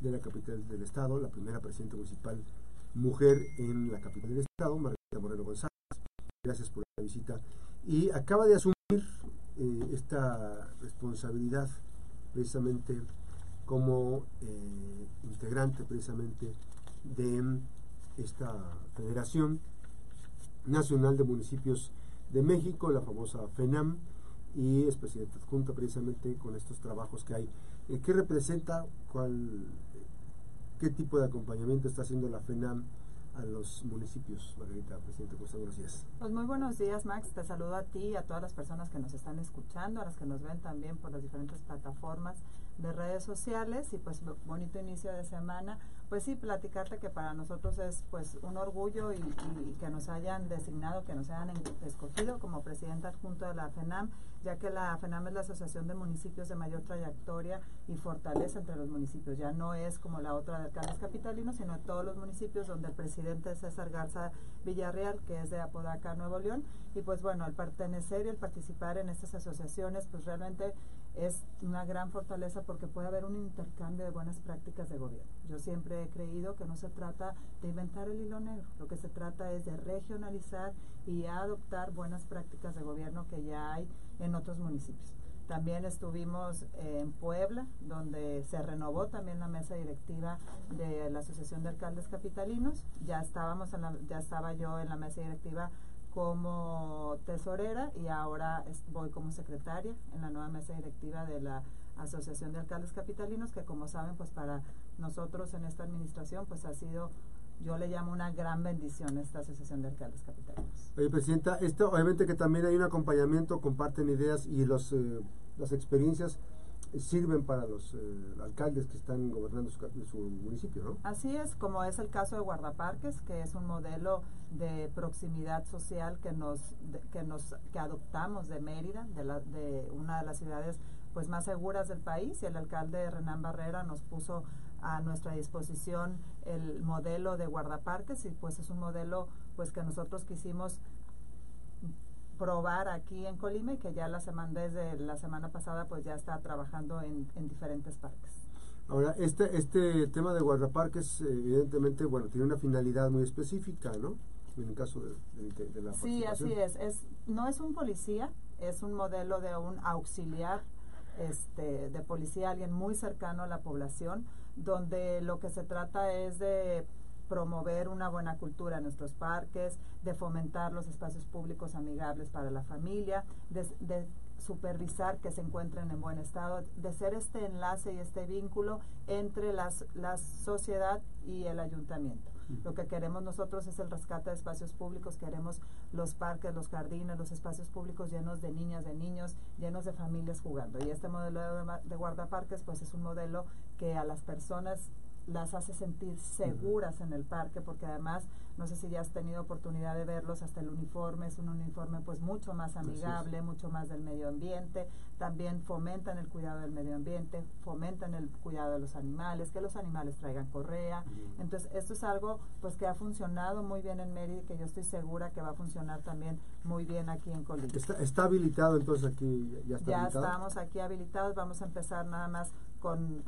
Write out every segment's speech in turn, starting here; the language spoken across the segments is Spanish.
de la capital del estado, la primera presidenta municipal mujer en la capital del estado, Margarita Moreno González. Gracias por la visita. Y acaba de asumir eh, esta responsabilidad precisamente como eh, integrante precisamente de esta Federación Nacional de Municipios de México, la famosa FENAM, y es presidente adjunta precisamente con estos trabajos que hay. Eh, ¿Qué representa? ¿Cuál, ¿Qué tipo de acompañamiento está haciendo la FENAM a los municipios? Margarita, presidente, pues buenos días. Pues muy buenos días, Max. Te saludo a ti y a todas las personas que nos están escuchando, a las que nos ven también por las diferentes plataformas de redes sociales y pues bonito inicio de semana. Pues sí, platicarte que para nosotros es pues un orgullo y, que nos hayan designado, que nos hayan escogido como presidenta adjunto de la FENAM, ya que la FENAM es la Asociación de Municipios de mayor trayectoria y fortaleza entre los municipios. Ya no es como la otra de alcaldes capitalinos, sino todos los municipios donde el presidente es César Garza Villarreal, que es de Apodaca, Nuevo León. Y pues bueno, el pertenecer y el participar en estas asociaciones, pues realmente es una gran fortaleza porque puede haber un intercambio de buenas prácticas de gobierno. Yo siempre he creído que no se trata de inventar el hilo negro, lo que se trata es de regionalizar y adoptar buenas prácticas de gobierno que ya hay en otros municipios. También estuvimos en Puebla, donde se renovó también la mesa directiva de la Asociación de Alcaldes Capitalinos. Ya estábamos en la, ya estaba yo en la mesa directiva como tesorera y ahora voy como secretaria en la nueva mesa directiva de la Asociación de Alcaldes Capitalinos, que como saben, pues para nosotros en esta administración, pues ha sido, yo le llamo una gran bendición esta Asociación de Alcaldes Capitalinos. Presidenta, esto obviamente que también hay un acompañamiento, comparten ideas y los, eh, las experiencias sirven para los eh, alcaldes que están gobernando su, municipio, ¿no? Así es, como es el caso de Guardaparques, que es un modelo de proximidad social que nos que nos que adoptamos de Mérida, de, la, de una de las ciudades pues más seguras del país y el alcalde Renán Barrera nos puso a nuestra disposición el modelo de guardaparques y pues es un modelo pues que nosotros quisimos probar aquí en Colima y que ya la semana, desde la semana pasada pues ya está trabajando en, diferentes parques. Ahora, este, este tema de guardaparques evidentemente, bueno, tiene una finalidad muy específica, ¿no? En el caso de, la Sí, así es. es. No es un policía, es un modelo de un auxiliar este, de policía, alguien muy cercano a la población, donde lo que se trata es de promover una buena cultura en nuestros parques, de fomentar los espacios públicos amigables para la familia, de, supervisar que se encuentren en buen estado, de ser este enlace y este vínculo entre las, la sociedad y el ayuntamiento. Lo que queremos nosotros es el rescate de espacios públicos, queremos los parques, los jardines, los espacios públicos llenos de niñas, de niños, llenos de familias jugando. Y este modelo de, de guardaparques pues es un modelo que a las personas las hace sentir seguras en el parque porque además no sé si ya has tenido oportunidad de verlos hasta el uniforme es un uniforme pues mucho más amigable mucho más del medio ambiente. También fomentan el cuidado del medio ambiente fomentan el cuidado de los animales que los animales traigan correa. Entonces esto es algo pues que ha funcionado muy bien en Mérida y que yo estoy segura que va a funcionar también muy bien aquí en Colima. Está, habilitado entonces aquí ya está ya estamos aquí habilitados vamos a empezar nada más con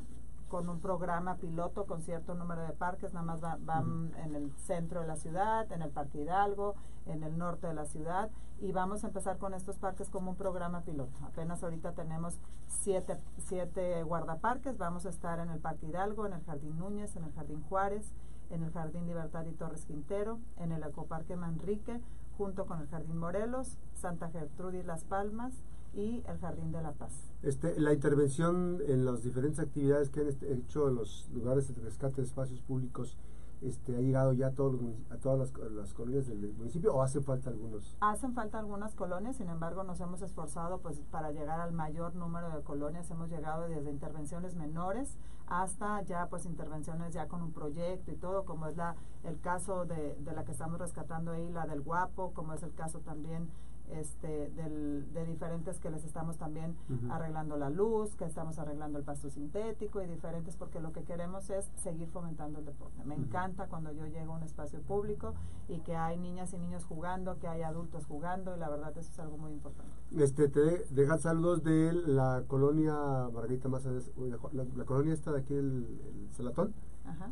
con un programa piloto con cierto número de parques, nada más van, en el centro de la ciudad, en el Parque Hidalgo, en el norte de la ciudad, y vamos a empezar con estos parques como un programa piloto. Apenas ahorita tenemos siete, siete guardaparques, vamos a estar en el Parque Hidalgo, en el Jardín Núñez, en el Jardín Juárez, en el Jardín Libertad y Torres Quintero, en el Ecoparque Manrique, junto con el Jardín Morelos, Santa Gertrudis Las Palmas, y el Jardín de la Paz. Este, la intervención en las diferentes actividades que han este, hecho en los lugares de rescate de espacios públicos este, ha llegado ya a, todos a todas las, colonias del municipio o hacen falta algunos? Hacen falta algunas colonias, sin embargo nos hemos esforzado pues para llegar al mayor número de colonias, hemos llegado desde intervenciones menores hasta ya pues intervenciones ya con un proyecto y todo, como es la el caso de, de la que estamos rescatando ahí, la del Guapo, como es el caso también este, del, de diferentes que les estamos también arreglando la luz, que estamos arreglando el pasto sintético y diferentes porque lo que queremos es seguir fomentando el deporte. Me encanta cuando yo llego a un espacio público y que hay niñas y niños jugando, que hay adultos jugando y la verdad eso es algo muy importante. Este, te de- dejan saludos de la colonia Margarita Maza, la, la colonia esta de aquí, el, el Celatón. Ajá.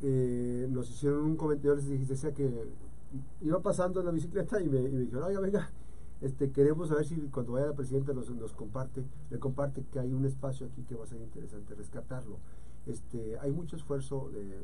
Eh, nos hicieron un comentario, les decía que iba pasando en la bicicleta y me, y me dijeron, oiga, venga, este, queremos saber si cuando vaya la presidenta nos, nos comparte, le comparte que hay un espacio aquí que va a ser interesante rescatarlo. Este, hay mucho esfuerzo de, de-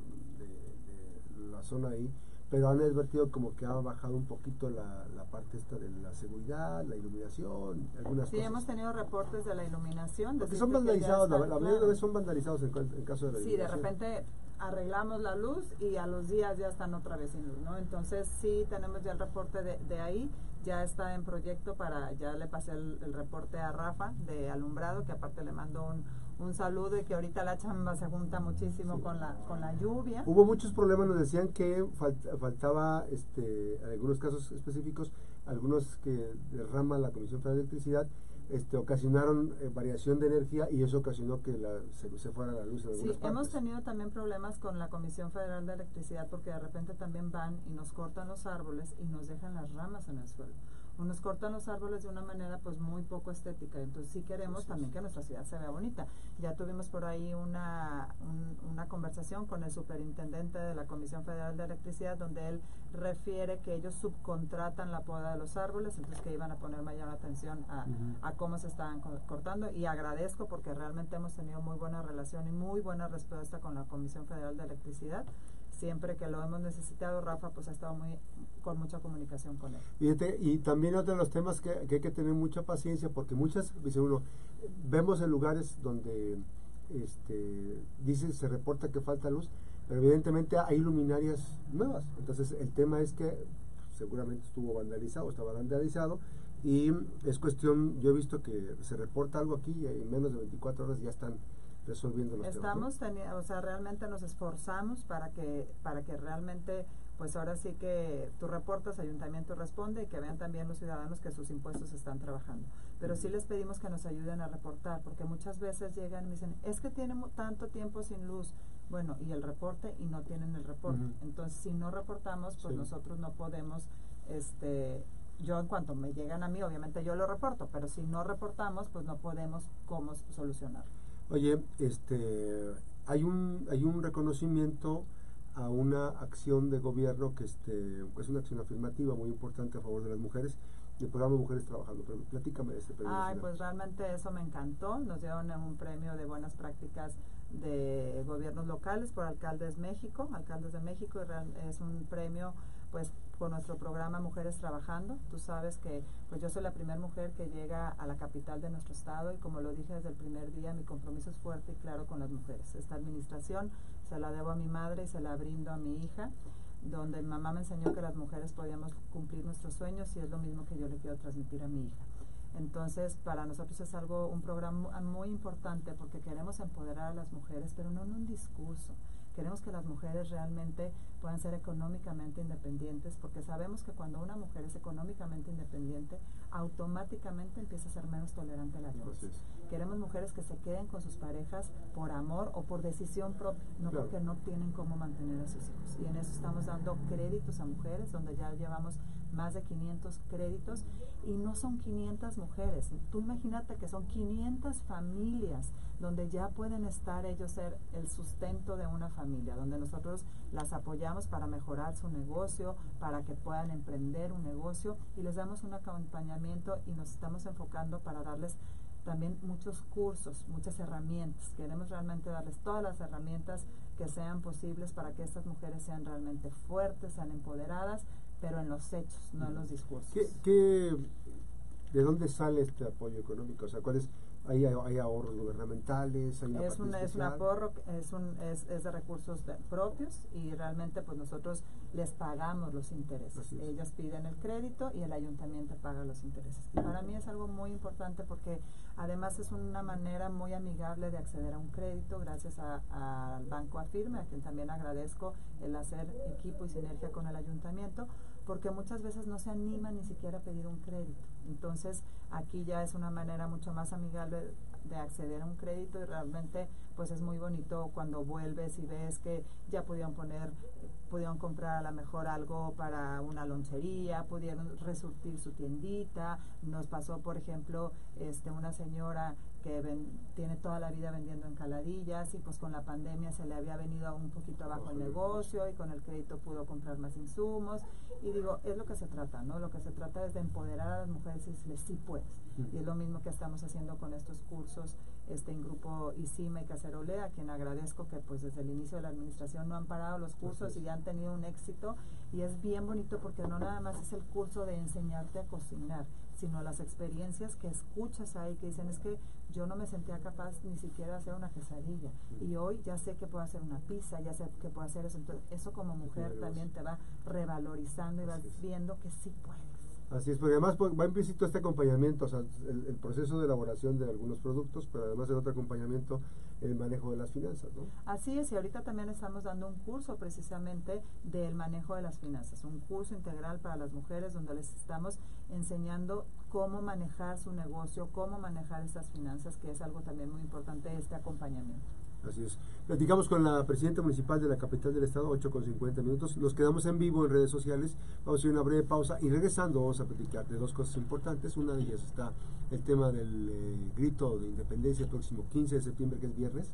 de la zona ahí, pero han advertido como que ha bajado un poquito la, la parte esta de la seguridad, la iluminación, algunas Sí, cosas. hemos tenido reportes de la iluminación. Porque son vandalizados, la, la mayoría de claro. veces son vandalizados en, en caso de la Sí, de repente arreglamos la luz y a los días ya están otra vez sin luz, ¿no? Entonces sí tenemos ya el reporte de, de ahí, ya está en proyecto para, ya le pasé el, el reporte a Rafa de alumbrado, que aparte le mando un, un saludo y que ahorita la chamba se junta muchísimo Sí. con la con la lluvia. Hubo muchos problemas, nos decían que falt- faltaba, este, en algunos casos específicos, algunos que derrama la Comisión Federal de Electricidad, este, ocasionaron eh, variación de energía y eso ocasionó que la, se, se fuera la luz en Sí, partes. hemos tenido también problemas con la Comisión Federal de Electricidad porque de repente también van y nos cortan los árboles y nos dejan las ramas en el suelo. O nos cortan los árboles de una manera pues muy poco estética. Entonces sí queremos también que nuestra ciudad se vea bonita. Ya tuvimos por ahí una, un- una conversación con el superintendente de la Comisión Federal de Electricidad donde él refiere que ellos subcontratan la poda de los árboles, entonces que iban a poner mayor atención a, cómo se estaban co- cortando y agradezco porque realmente hemos tenido muy buena relación y muy buena respuesta con la Comisión Federal de Electricidad. Siempre que lo hemos necesitado, Rafa pues ha estado muy con mucha comunicación con él. Fíjate, y también otro de los temas que, que hay que tener mucha paciencia porque muchas, dice uno, vemos en lugares donde este, dice, se reporta que falta luz, pero evidentemente hay luminarias nuevas. Entonces el tema es que seguramente estuvo vandalizado, estaba vandalizado y es cuestión, yo he visto que se reporta algo aquí y en menos de 24 horas ya están resolviendo los Estamos temas. o sea, realmente nos esforzamos para que para que realmente pues ahora sí que tú reportas, ayuntamiento responde y que vean también los ciudadanos que sus impuestos están trabajando. Pero sí les pedimos que nos ayuden a reportar, porque muchas veces llegan y me dicen, es que tienen tanto tiempo sin luz. Bueno, y el reporte y no tienen el reporte. Entonces, si no reportamos, pues Sí. nosotros no podemos, este, yo en cuanto me llegan a mí, obviamente yo lo reporto, pero si no reportamos, pues no podemos cómo s- solucionarlo. Oye, este, hay un, hay un reconocimiento a una acción de gobierno que este, es una acción afirmativa muy importante a favor de las mujeres, el programa Mujeres Trabajando. Pero platícame de este premio. Ay, nacional. pues realmente eso me encantó. Nos dieron un premio de buenas prácticas de gobiernos locales por Alcaldes México, Alcaldes de México, y real- es un premio pues con nuestro programa Mujeres Trabajando. Tú sabes que pues yo soy la primera mujer que llega a la capital de nuestro estado y como lo dije desde el primer día, mi compromiso es fuerte y claro con las mujeres. Esta administración se la debo a mi madre y se la brindo a mi hija donde mi mamá me enseñó que las mujeres podíamos cumplir nuestros sueños y es lo mismo que yo le quiero transmitir a mi hija. Entonces, para nosotros es algo, un programa muy importante porque queremos empoderar a las mujeres, pero no en un discurso. Queremos que las mujeres realmente puedan ser económicamente independientes porque sabemos que cuando una mujer es económicamente independiente, automáticamente empieza a ser menos tolerante a la violencia. Queremos mujeres que se queden con sus parejas por amor o por decisión propia, no Claro. porque no tienen cómo mantener a sus hijos. Y en eso estamos dando créditos a mujeres, donde ya llevamos más de 500 créditos y no son 500 mujeres. Tú imagínate que son 500 familias donde ya pueden estar ellos ser el sustento de una familia, donde nosotros las apoyamos para mejorar su negocio, para que puedan emprender un negocio y les damos un acompañamiento y nos estamos enfocando para darles también muchos cursos, muchas herramientas. Queremos realmente darles todas las herramientas que sean posibles para que estas mujeres sean realmente fuertes, sean empoderadas, pero en los hechos, no en los discursos. ¿Qué, qué, ¿De dónde sale este apoyo económico? O sea, ¿cuáles hay, hay ahorros gubernamentales? Hay una es, parte un, es un aporro, es, un, es, es de recursos de- propios y realmente pues nosotros les pagamos los intereses. Ellos piden el crédito y el ayuntamiento paga los intereses. Y para mí es algo muy importante porque además es una manera muy amigable de acceder a un crédito gracias a- al Banco Afirme, a quien también agradezco el hacer equipo y sinergia con el ayuntamiento porque muchas veces no se animan ni siquiera a pedir un crédito. Entonces, aquí ya es una manera mucho más amigable de acceder a un crédito y realmente pues es muy bonito cuando vuelves y ves que ya pudieron poner pudieron comprar a lo mejor algo para una lonchería, pudieron resurtir su tiendita. Nos pasó, por ejemplo, este una señora que tiene toda la vida vendiendo encaladillas y pues con la pandemia se le había venido un poquito abajo el negocio y con el crédito pudo comprar más insumos. Y digo, es lo que se trata, ¿no? Lo que se trata es de empoderar a las mujeres y decirles, sí puedes. Y es lo mismo que estamos haciendo con estos cursos este, en grupo ICIMA y Cacerolea, a quien agradezco que pues desde el inicio de la administración no han parado los cursos y ya han tenido un éxito. Y es bien bonito porque no nada más es el curso de enseñarte a cocinar, sino las experiencias que escuchas ahí, que dicen es que yo no me sentía capaz ni siquiera de hacer una quesadilla y hoy ya sé que puedo hacer una pizza, ya sé que puedo hacer eso. Entonces, eso como mujer también te va revalorizando y vas viendo que sí puedes. Así es, porque además pues, va implícito este acompañamiento, o sea, el, proceso de elaboración de algunos productos, pero además el otro acompañamiento, el manejo de las finanzas, ¿no? Así es, y ahorita también estamos dando un curso precisamente del manejo de las finanzas, un curso integral para las mujeres donde les estamos enseñando cómo manejar su negocio, cómo manejar esas finanzas, que es algo también muy importante este acompañamiento. Así es. Platicamos con la presidenta municipal de la capital del estado, 8 con 50 minutos. Nos quedamos en vivo en redes sociales. Vamos a hacer una breve pausa y regresando vamos a platicar de dos cosas importantes. Una de ellas está el tema del eh, grito de independencia el próximo 15 de septiembre, que es viernes,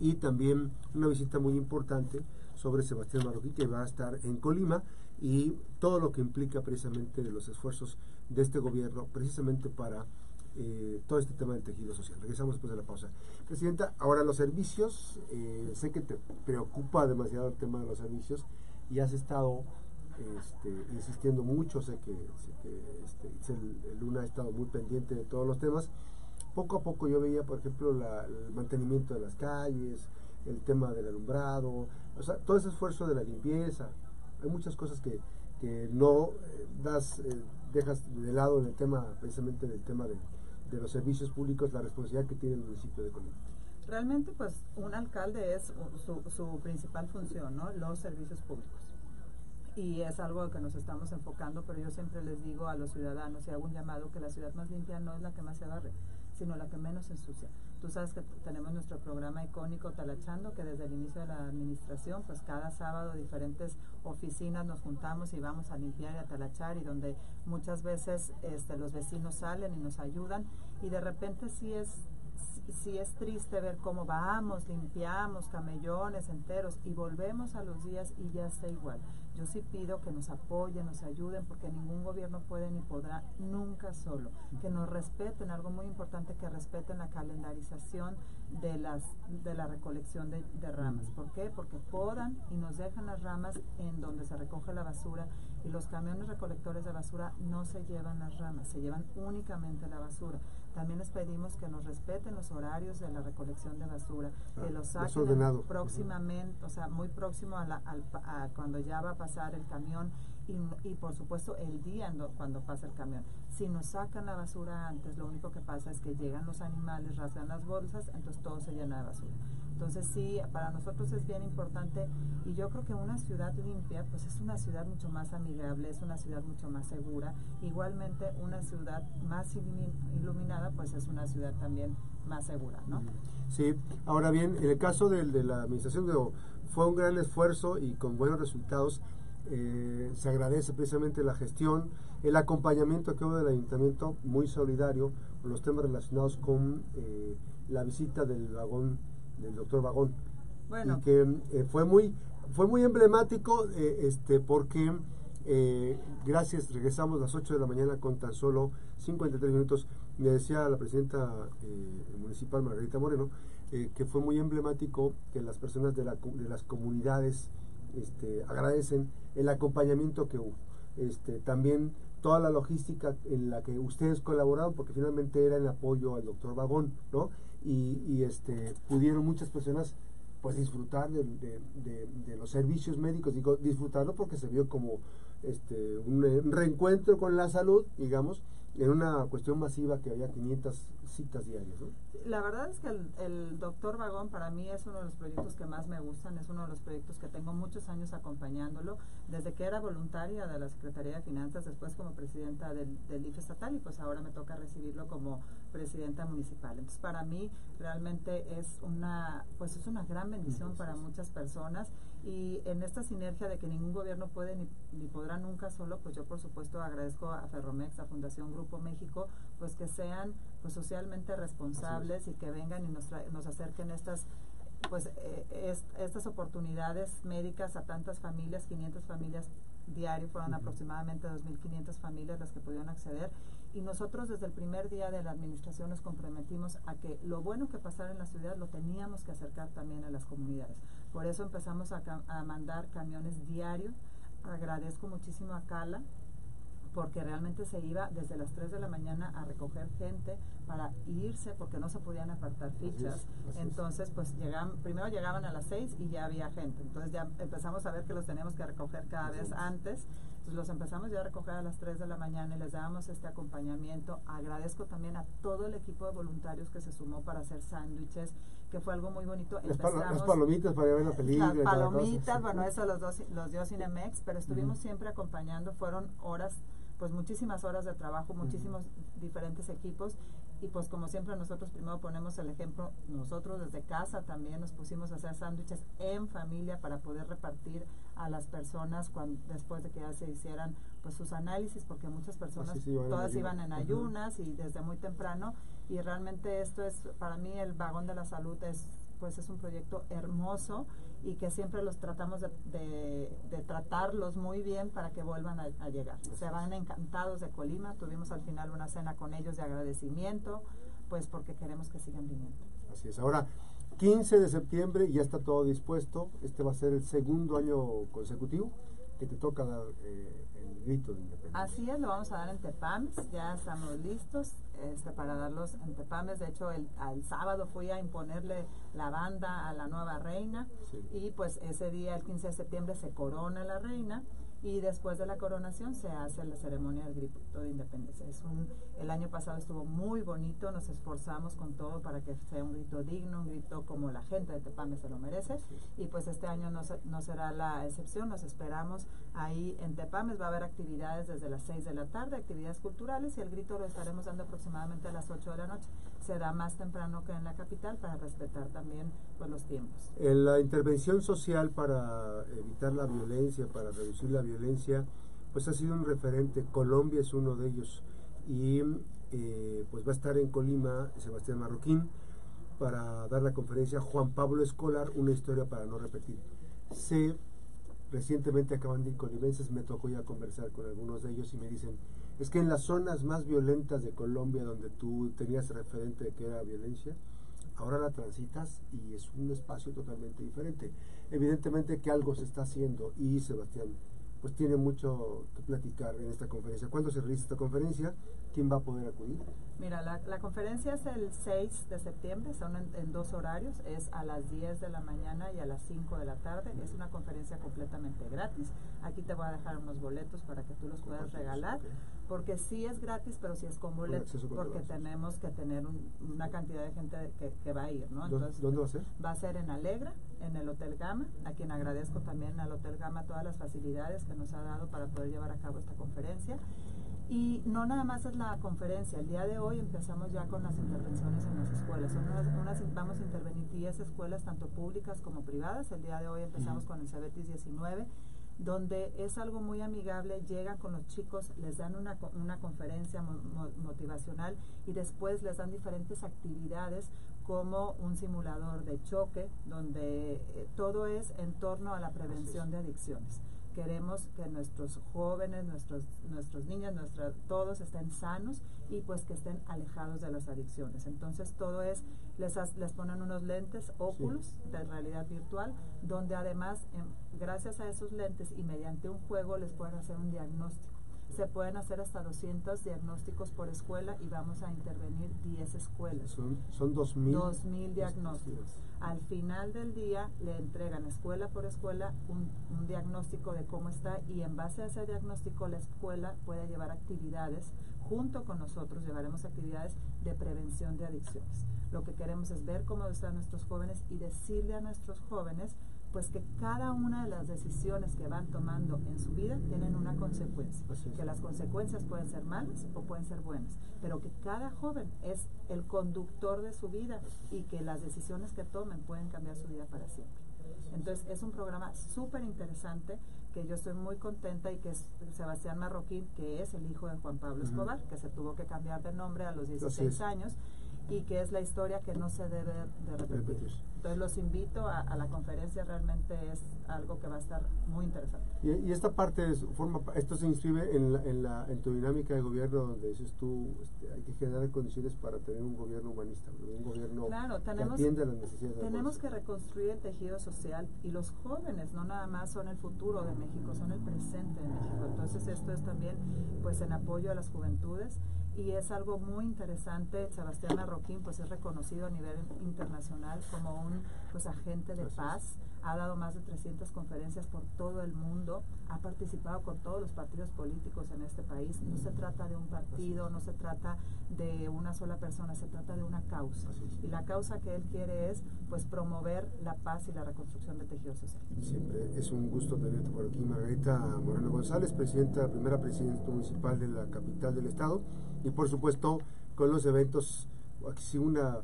y también una visita muy importante sobre Sebastián Marroquí, que va a estar en Colima, y todo lo que implica precisamente de los esfuerzos de este gobierno, precisamente para eh, todo este tema del tejido social. Regresamos después de la pausa. Presidenta, ahora los servicios, eh, sé que te preocupa demasiado el tema de los servicios y has estado este, insistiendo mucho, sé que, este, el, Luna ha estado muy pendiente de todos los temas. Poco a poco yo veía, por ejemplo, el mantenimiento de las calles, el tema del alumbrado, o sea, todo ese esfuerzo de la limpieza. Hay muchas cosas que, que no eh, das, dejas de lado en el tema, precisamente del tema de, de los servicios públicos la responsabilidad que tiene el municipio de Colima. Realmente, pues, un alcalde es su, su principal función, ¿no? Los servicios públicos. Y es algo que nos estamos enfocando, pero yo siempre les digo a los ciudadanos y hago un llamado que la ciudad más limpia no es la que más se barre, sino la que menos ensucia. Tú sabes que tenemos nuestro programa icónico Talachando, que desde el inicio de la administración, pues cada sábado diferentes oficinas nos juntamos y vamos a limpiar y a talachar y donde muchas veces este, los vecinos salen y nos ayudan y de repente sí es sí es triste ver cómo vamos, limpiamos camellones enteros y volvemos a los días y ya está igual. Yo sí pido que nos apoyen, nos ayuden, porque ningún gobierno puede ni podrá nunca solo. Que nos respeten, algo muy importante, que respeten la calendarización de, las, de la recolección de, de ramas. ¿Por qué? Porque podan y nos dejan las ramas en donde se recoge la basura y los camiones recolectores de basura no se llevan las ramas, se llevan únicamente la basura. También les pedimos que nos respeten los horarios de la recolección de basura, que ah, los saquen próximamente, o sea, muy próximo a, la, a cuando ya va a pasar el camión y, y, por supuesto el día cuando pasa el camión. Si nos sacan la basura antes, lo único que pasa es que llegan los animales, rasgan las bolsas, entonces todo se llena de basura. Entonces sí, para nosotros es bien importante y yo creo que una ciudad limpia pues es una ciudad mucho más amigable, es una ciudad mucho más segura. Igualmente una ciudad más iluminada pues es una ciudad también más segura, ¿no? Sí, ahora bien, en el caso de, de la administración fue un gran esfuerzo y con buenos resultados. Eh, se agradece precisamente la gestión, el acompañamiento que hubo del ayuntamiento, muy solidario, con los temas relacionados con eh, la visita del vagón del doctor Vagón. Bueno. Y que eh, fue muy fue muy emblemático eh, este porque eh, gracias, regresamos a las 8 de la mañana con tan solo 53 minutos. Me decía la presidenta municipal Margarita Moreno que fue muy emblemático que las personas de, la, de las comunidades este, agradecen el acompañamiento que hubo. Este, también toda la logística en la que ustedes colaboraron, porque finalmente era el apoyo al doctor Vagón, ¿no? Y, este, pudieron muchas personas pues disfrutar de, los servicios médicos, digo disfrutarlo porque se vio como este, un, reencuentro con la salud, digamos, en una cuestión masiva que había 500, citas diarias, ¿no? La verdad es que el, el, doctor Vagón para mí es uno de los proyectos que más me gustan, es uno de los proyectos que tengo muchos años acompañándolo, desde que era voluntaria de la Secretaría de Finanzas, después como presidenta del, del IFE estatal y pues ahora me toca recibirlo como presidenta municipal. Entonces para mí realmente es una, pues es una gran bendición para muchas personas y en esta sinergia de que ningún gobierno puede ni, ni podrá nunca solo, pues yo por supuesto agradezco a Ferromex, a Fundación Grupo México, pues que sean pues socialmente responsables y que vengan y nos, nos acerquen estas pues eh, estas oportunidades médicas a tantas familias, 500 familias diario, fueron aproximadamente 2.500 familias las que pudieron acceder y nosotros desde el primer día de la administración nos comprometimos a que lo bueno que pasara en la ciudad lo teníamos que acercar también a las comunidades. Por eso empezamos a, a mandar camiones diario. Agradezco muchísimo a Cala, porque realmente se iba desde las 3 de la mañana a recoger gente para irse porque no se podían apartar fichas. Entonces, pues llegaban, primero llegaban a las 6 y ya había gente. Entonces ya empezamos a ver que los teníamos que recoger cada vez antes. Entonces los empezamos ya a recoger a las 3 de la mañana y les dábamos este acompañamiento. Agradezco también a todo el equipo de voluntarios que se sumó para hacer sándwiches, que fue algo muy bonito. Las, las palomitas para ver la película. Las palomitas, bueno, eso los, dos, los dio Cinemex, pero estuvimos siempre acompañando. Fueron horas pues muchísimas horas de trabajo, muchísimos diferentes equipos. Y pues como siempre nosotros primero ponemos el ejemplo, nosotros desde casa también nos pusimos a hacer sándwiches en familia para poder repartir a las personas cuando después de que ya se hicieran pues sus análisis porque muchas personas todas iban en ayunas y desde muy temprano. Y realmente esto es para mí el vagón de la salud es pues es un proyecto hermoso y que siempre los tratamos de, de, tratarlos muy bien para que vuelvan a, llegar. Se van encantados de Colima, tuvimos al final una cena con ellos de agradecimiento, pues porque queremos que sigan viniendo. Así es, ahora 15 de septiembre ya está todo dispuesto, este va a ser el segundo año consecutivo que te toca dar eh, el grito de independencia. Así es, lo vamos a dar en Tepames, ya estamos listos este, para darlos en Tepames. De hecho, el, sábado fui a imponerle la banda a la nueva reina. Y pues ese día, el 15 de septiembre, se corona la reina. Y después de la coronación se hace la ceremonia del grito de independencia. Es un, el año pasado estuvo muy bonito, nos esforzamos con todo para que sea un grito digno, un grito como la gente de Tepame se lo merece. Y pues este año no, no será la excepción, nos esperamos ahí en Tepames, va a haber actividades desde las 6 de la tarde, actividades culturales. Y el grito lo estaremos dando aproximadamente a las 8 de la noche. Será más temprano que en la capital para respetar también pues, los tiempos. En la intervención social para evitar la violencia, para reducir la violencia, pues ha sido un referente. Colombia es uno de ellos. Y eh, pues va a estar en Colima Sebastián Marroquín para dar la conferencia Juan Pablo Escolar, una historia para no repetir. Sé, recientemente acaban de ir colimenses, me tocó ya conversar con algunos de ellos y me dicen, es que en las zonas más violentas de Colombia, donde tú tenías referente de que era violencia, ahora la transitas y es un espacio totalmente diferente. Evidentemente que algo se está haciendo y Sebastián pues tiene mucho que platicar en esta conferencia. ¿Cuándo se realiza esta conferencia? ¿Quién va a poder acudir? Mira, la, la conferencia es el 6 de septiembre, son en, dos horarios, es a las 10 de la mañana y a las 5 de la tarde. Es una conferencia completamente gratis. Aquí te voy a dejar unos boletos para que tú los puedas regalar, porque sí es gratis, pero sí es con boletos, porque tenemos que tener una cantidad de gente que, que, va a ir. ¿no? Entonces, ¿Dónde va a ser? Va a ser en Alegra, en el Hotel Gama, a quien agradezco también al Hotel Gama todas las facilidades que nos ha dado para poder llevar a cabo esta conferencia. Y no nada más es la conferencia, el día de hoy empezamos ya con las intervenciones en las escuelas. Son unas, vamos a intervenir 10 escuelas, tanto públicas como privadas. El día de hoy empezamos con el Cebetis 19, donde es algo muy amigable, llegan con los chicos, les dan una, una conferencia motivacional y después les dan diferentes actividades como un simulador de choque, donde eh, todo es en torno a la prevención de adicciones. Queremos que nuestros jóvenes, nuestros, nuestros niños, nuestra, todos estén sanos y pues que estén alejados de las adicciones. Entonces todo es, les, les ponen unos lentes óculos de realidad virtual, donde además, gracias a esos lentes y mediante un juego les pueden hacer un diagnóstico se pueden hacer hasta 200 diagnósticos por escuela y vamos a intervenir 10 escuelas. Son, son 2.000. 2.000 diagnósticos. Al final del día le entregan escuela por escuela un, diagnóstico de cómo está y en base a ese diagnóstico la escuela puede llevar actividades junto con nosotros llevaremos actividades de prevención de adicciones. Lo que queremos es ver cómo están nuestros jóvenes y decirle a nuestros jóvenes pues que cada una de las decisiones que van tomando en su vida tienen una consecuencia. Que las consecuencias pueden ser malas o pueden ser buenas, pero que cada joven es el conductor de su vida y que las decisiones que tomen pueden cambiar su vida para siempre. Entonces es un programa súper interesante que yo estoy muy contenta y que es Sebastián Marroquín, que es el hijo de Juan Pablo Escobar, que se tuvo que cambiar de nombre a los 16 años y que es la historia que no se debe de repetir. Entonces los invito a, la conferencia, realmente es algo que va a estar muy interesante. Y, esta parte, forma, esto se inscribe en, la, en, la, en tu dinámica de gobierno donde dices tú, este, hay que generar condiciones para tener un gobierno humanista, un gobierno claro, tenemos, que atienda las necesidades. Tenemos que reconstruir el tejido social y los jóvenes no nada más son el futuro de México, son el presente de México. Entonces esto es también pues en apoyo a las juventudes y es algo muy interesante. Sebastián Marroquín pues es reconocido a nivel internacional como un pues agente de paz. Ha dado más de 300 conferencias por todo el mundo, ha participado con todos los partidos políticos en este país. No se trata de un partido, no se trata de una sola persona, se trata de una causa. Y la causa que él quiere es pues promover la paz y la reconstrucción del tejido social. Siempre es un gusto tenerte por aquí, Margarita Moreno González, presidenta, primera presidenta municipal de la capital del estado y por supuesto con los eventos, aquí una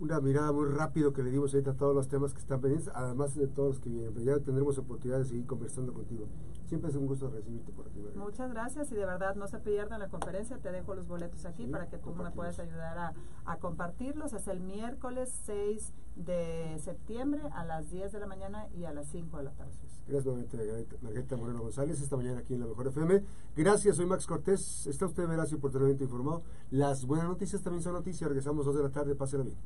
una mirada muy rápido que le dimos ahorita a todos los temas que están pendientes, además de todos los que vienen. Pues ya tendremos oportunidad de seguir conversando contigo. Siempre es un gusto recibirte por aquí. Muchas gracias y de verdad no se pierdan la conferencia. Te dejo los boletos aquí para que tú me puedas ayudar a, a, compartirlos. Es el miércoles 6 de septiembre a las 10 de la mañana y a las 5 de la tarde. Gracias nuevamente, Margarita Moreno González, esta mañana aquí en La Mejor FM. Gracias, soy Max Cortés. Está usted veraz y oportunamente informado. Las buenas noticias también son noticias. Regresamos 2 de la tarde. Pásela bien.